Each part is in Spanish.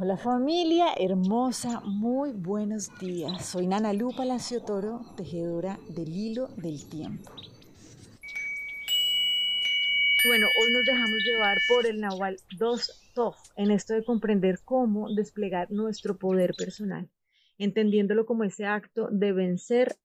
Hola familia hermosa, muy buenos días. Soy Nana Lu Palacio Toro, tejedora del hilo del tiempo. Bueno, hoy nos dejamos llevar por el Nahual 2 Toj en esto de comprender cómo desplegar nuestro poder personal, entendiéndolo como ese acto de vencer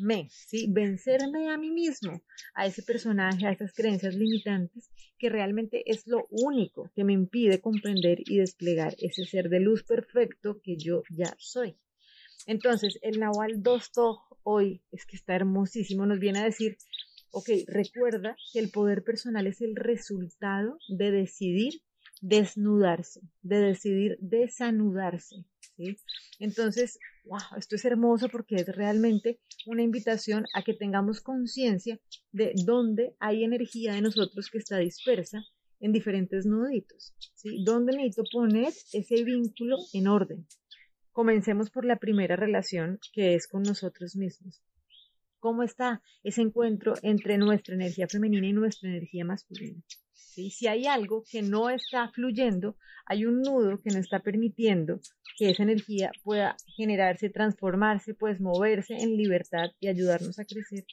me, ¿sí? Vencerme a mí mismo, a ese personaje, a esas creencias limitantes, que realmente es lo único que me impide comprender y desplegar ese ser de luz perfecto que yo ya soy. Entonces, el Nahual Dostoj hoy es que está hermosísimo, nos viene a decir, ok, recuerda que el poder personal es el resultado de decidir desnudarse, de decidir desanudarse, Entonces, wow, esto es hermoso porque es realmente una invitación a que tengamos conciencia de dónde hay energía de nosotros que está dispersa en diferentes nuditos, ¿sí? ¿Dónde necesito poner ese vínculo en orden? Comencemos por la primera relación que es con nosotros mismos. ¿Cómo está ese encuentro entre nuestra energía femenina y nuestra energía masculina? Si hay algo que no está fluyendo, hay un nudo que no está permitiendo que esa energía pueda generarse, transformarse, pues moverse en libertad y ayudarnos a crecer,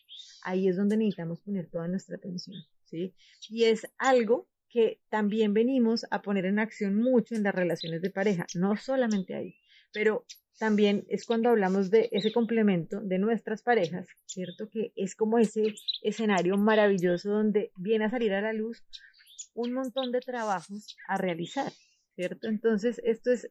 ahí es donde necesitamos poner toda nuestra atención, ¿sí? Y es algo que también venimos a poner en acción mucho en las relaciones de pareja, no solamente ahí, pero también es cuando hablamos de ese complemento de nuestras parejas, ¿cierto? Que es como ese escenario maravilloso donde viene a salir a la luz un montón de trabajos a realizar, ¿cierto? Entonces, esto es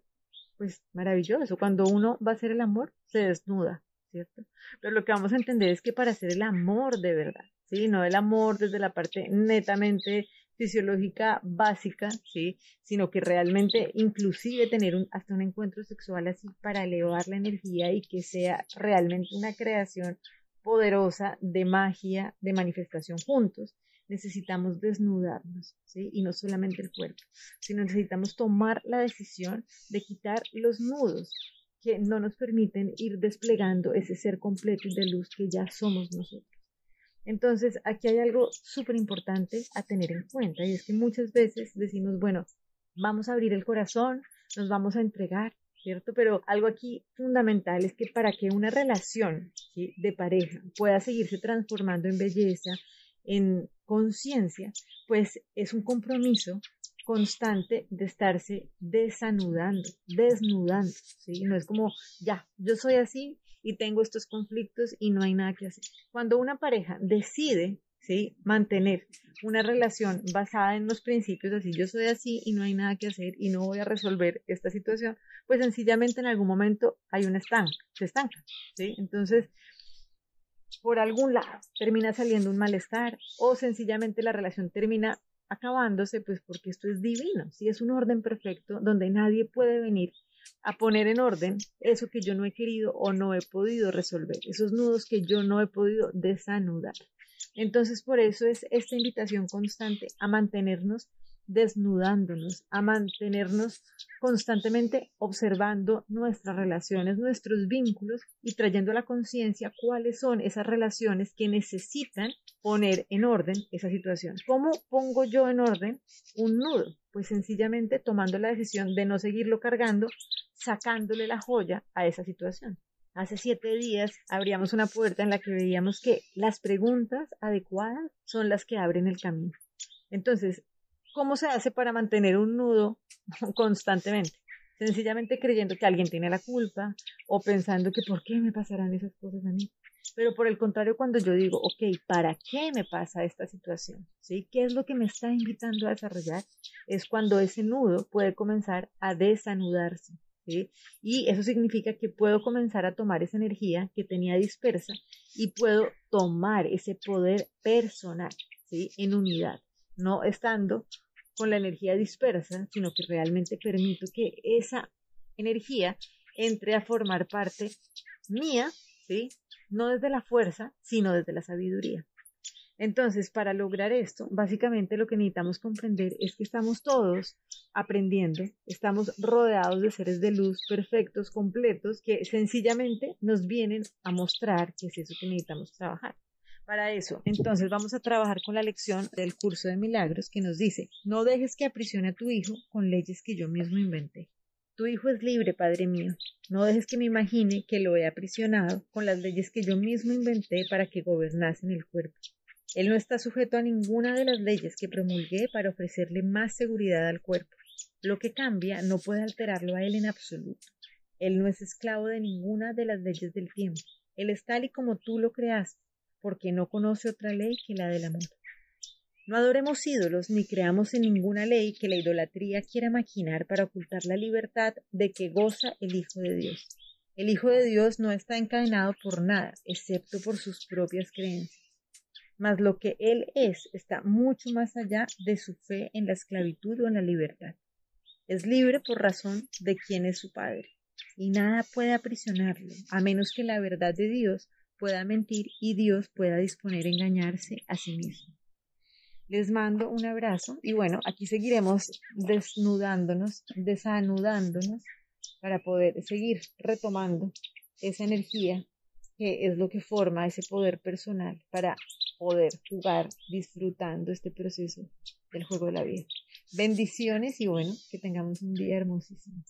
pues maravilloso. Cuando uno va a hacer el amor, se desnuda, ¿cierto? Pero lo que vamos a entender es que para hacer el amor de verdad, ¿sí? No el amor desde la parte netamente fisiológica básica, ¿sí? Sino que realmente inclusive tener un, hasta un encuentro sexual así para elevar la energía y que sea realmente una creación poderosa de magia, de manifestación juntos, necesitamos desnudarnos, ¿sí? Y no solamente el cuerpo, sino necesitamos tomar la decisión de quitar los nudos que no nos permiten ir desplegando ese ser completo de luz que ya somos nosotros. Entonces, aquí hay algo súper importante a tener en cuenta y es que muchas veces decimos, bueno, vamos a abrir el corazón, nos vamos a entregar, ¿cierto? Pero algo aquí fundamental es que para que una relación de pareja pueda seguirse transformando en belleza, en conciencia, pues es un compromiso constante de estarse desanudando, desnudando, ¿sí? No es como, ya, yo soy así y tengo estos conflictos y no hay nada que hacer. Cuando una pareja decide, ¿sí? Mantener una relación basada en los principios así, yo soy así y no hay nada que hacer y no voy a resolver esta situación, pues sencillamente en algún momento hay un estanque, se estanca, ¿sí? Entonces, por algún lado termina saliendo un malestar o sencillamente la relación termina acabándose, pues porque esto es divino, si es un orden perfecto donde nadie puede venir a poner en orden eso que yo no he querido o no he podido resolver, esos nudos que yo no he podido desanudar. Entonces, por eso es esta invitación constante a mantenernos desnudándonos, a mantenernos constantemente observando nuestras relaciones, nuestros vínculos y trayendo a la conciencia cuáles son esas relaciones que necesitan poner en orden esa situación. ¿Cómo pongo yo en orden un nudo? Pues sencillamente tomando la decisión de no seguirlo cargando, sacándole la joya a esa situación. Hace siete días abríamos una puerta en la que veíamos que las preguntas adecuadas son las que abren el camino. Entonces, ¿Cómo se hace para mantener un nudo constantemente? Sencillamente creyendo que alguien tiene la culpa o pensando que ¿por qué me pasarán esas cosas a mí? Pero por el contrario, cuando yo digo, ok, ¿para qué me pasa esta situación? ¿Sí? ¿Qué es lo que me está invitando a desarrollar? Es cuando ese nudo puede comenzar a desanudarse. Y eso significa que puedo comenzar a tomar esa energía que tenía dispersa y puedo tomar ese poder personal, ¿sí? En unidad, no estando con la energía dispersa, sino que realmente permito que esa energía entre a formar parte mía, ¿sí? No desde la fuerza, sino desde la sabiduría. Entonces, para lograr esto, básicamente lo que necesitamos comprender es que estamos todos aprendiendo, estamos rodeados de seres de luz perfectos, completos, que sencillamente nos vienen a mostrar que es eso que necesitamos trabajar para eso. Entonces vamos a trabajar con la lección del curso de milagros que nos dice, no dejes que aprisione a tu hijo con leyes que yo mismo inventé. Tu hijo es libre, Padre mío. No dejes que me imagine que lo he aprisionado con las leyes que yo mismo inventé para que gobernase en el cuerpo. Él no está sujeto a ninguna de las leyes que promulgué para ofrecerle más seguridad al cuerpo. Lo que cambia no puede alterarlo a él en absoluto. Él no es esclavo de ninguna de las leyes del tiempo. Él es tal y como tú lo creaste, porque no conoce otra ley que la del amor. No adoremos ídolos ni creamos en ninguna ley que la idolatría quiera maquinar para ocultar la libertad de que goza el Hijo de Dios. El Hijo de Dios no está encadenado por nada, excepto por sus propias creencias. Mas lo que Él es está mucho más allá de su fe en la esclavitud o en la libertad. Es libre por razón de quién es su Padre, y nada puede aprisionarlo, a menos que la verdad de Dios pueda mentir y Dios pueda disponer a engañarse a sí mismo. Les mando un abrazo y bueno, aquí seguiremos desnudándonos, desanudándonos para poder seguir retomando esa energía que es lo que forma ese poder personal para poder jugar disfrutando este proceso del juego de la vida. Bendiciones y bueno, que tengamos un día hermosísimo.